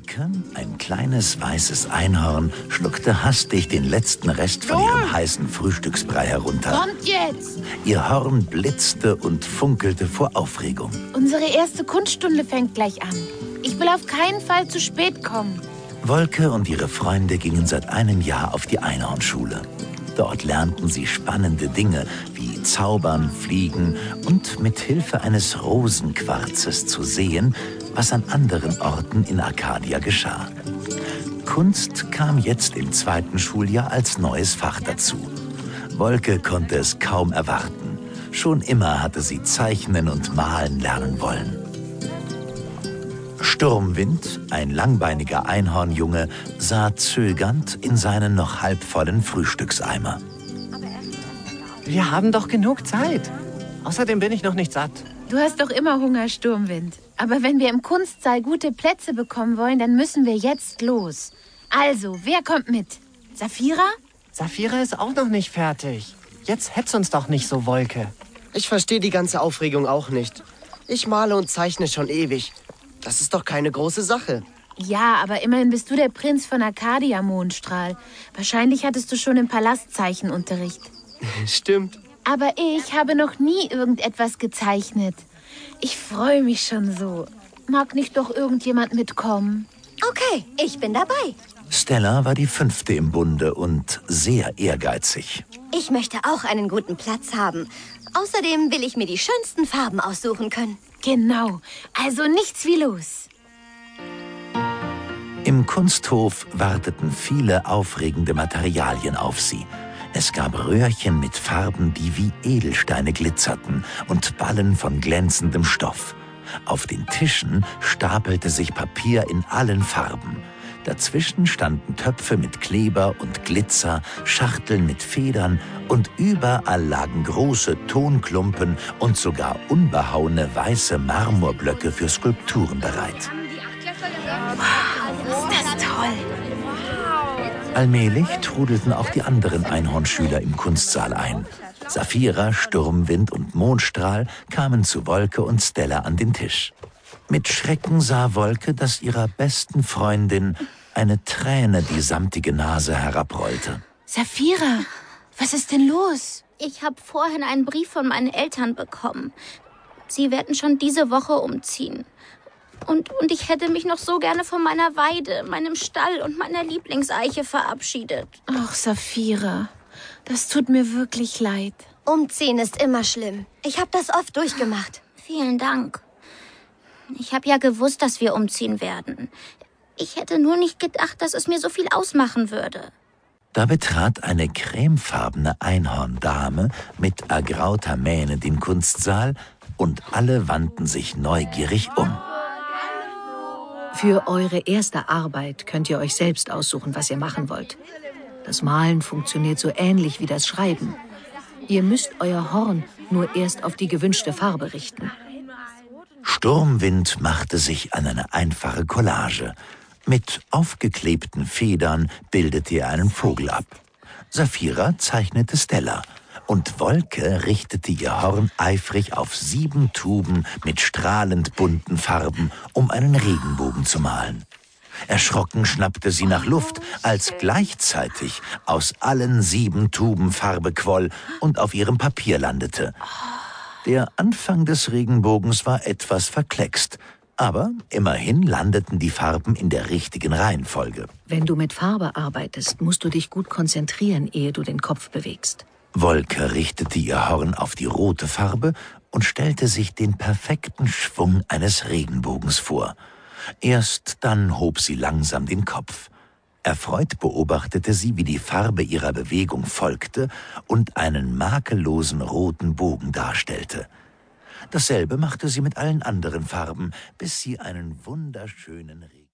Wolke, ein kleines weißes Einhorn, schluckte hastig den letzten Rest von ihrem heißen Frühstücksbrei herunter. Kommt jetzt! Ihr Horn blitzte und funkelte vor Aufregung. Unsere erste Kunststunde fängt gleich an. Ich will auf keinen Fall zu spät kommen. Wolke und ihre Freunde gingen seit einem Jahr auf die Einhornschule. Dort lernten sie spannende Dinge wie Zaubern, Fliegen und mit Hilfe eines Rosenquarzes zu sehen, was an anderen Orten in Arcadia geschah. Kunst kam jetzt im zweiten Schuljahr als neues Fach dazu. Wolke konnte es kaum erwarten. Schon immer hatte sie zeichnen und malen lernen wollen. Sturmwind, ein langbeiniger Einhornjunge, sah zögernd in seinen noch halbvollen Frühstückseimer. Wir haben doch genug Zeit. Außerdem bin ich noch nicht satt. Du hast doch immer Hunger, Sturmwind. Aber wenn wir im Kunstsaal gute Plätze bekommen wollen, dann müssen wir jetzt los. Also, wer kommt mit? Safira? Safira ist auch noch nicht fertig. Jetzt hetz uns doch nicht so, Wolke. Ich verstehe die ganze Aufregung auch nicht. Ich male und zeichne schon ewig. Das ist doch keine große Sache. Ja, aber immerhin bist du der Prinz von Arcadia, Mondstrahl. Wahrscheinlich hattest du schon im Palast Zeichenunterricht. Stimmt. Aber ich habe noch nie irgendetwas gezeichnet. Ich freue mich schon so. Mag nicht doch irgendjemand mitkommen? Okay, ich bin dabei. Stella war die fünfte im Bunde und sehr ehrgeizig. Ich möchte auch einen guten Platz haben. Außerdem will ich mir die schönsten Farben aussuchen können. Genau. Also nichts wie los. Im Kunsthof warteten viele aufregende Materialien auf sie. Es gab Röhrchen mit Farben, die wie Edelsteine glitzerten und Ballen von glänzendem Stoff. Auf den Tischen stapelte sich Papier in allen Farben. Dazwischen standen Töpfe mit Kleber und Glitzer, Schachteln mit Federn und überall lagen große Tonklumpen und sogar unbehauene weiße Marmorblöcke für Skulpturen bereit. Wow, ist das toll. Allmählich trudelten auch die anderen Einhornschüler im Kunstsaal ein. Saphira, Sturmwind und Mondstrahl kamen zu Wolke und Stella an den Tisch. Mit Schrecken sah Wolke, dass ihrer besten Freundin eine Träne die samtige Nase herabrollte. Saphira, was ist denn los? Ich habe vorhin einen Brief von meinen Eltern bekommen. Sie werden schon diese Woche umziehen. Und, und ich hätte mich noch so gerne von meiner Weide, meinem Stall und meiner Lieblingseiche verabschiedet. Ach, Saphira, das tut mir wirklich leid. Umziehen ist immer schlimm. Ich habe das oft durchgemacht. Vielen Dank. Ich habe ja gewusst, dass wir umziehen werden. Ich hätte nur nicht gedacht, dass es mir so viel ausmachen würde. Da betrat eine cremefarbene Einhorndame mit ergrauter Mähne den Kunstsaal und alle wandten sich neugierig um. Für eure erste Arbeit könnt ihr euch selbst aussuchen, was ihr machen wollt. Das Malen funktioniert so ähnlich wie das Schreiben. Ihr müsst euer Horn nur erst auf die gewünschte Farbe richten. Sturmwind machte sich an eine einfache Collage. Mit aufgeklebten Federn bildete er einen Vogel ab. Saphira zeichnete Stella und Wolke richtete ihr Horn eifrig auf sieben Tuben mit strahlend bunten Farben, um einen Regenbogen zu malen. Erschrocken schnappte sie nach Luft, als gleichzeitig aus allen sieben Tuben Farbe quoll und auf ihrem Papier landete. Der Anfang des Regenbogens war etwas verkleckst, aber immerhin landeten die Farben in der richtigen Reihenfolge. Wenn du mit Farbe arbeitest, musst du dich gut konzentrieren, ehe du den Kopf bewegst. Wolke richtete ihr Horn auf die rote Farbe und stellte sich den perfekten Schwung eines Regenbogens vor. Erst dann hob sie langsam den Kopf. Erfreut beobachtete sie, wie die Farbe ihrer Bewegung folgte und einen makellosen roten Bogen darstellte. Dasselbe machte sie mit allen anderen Farben, bis sie einen wunderschönen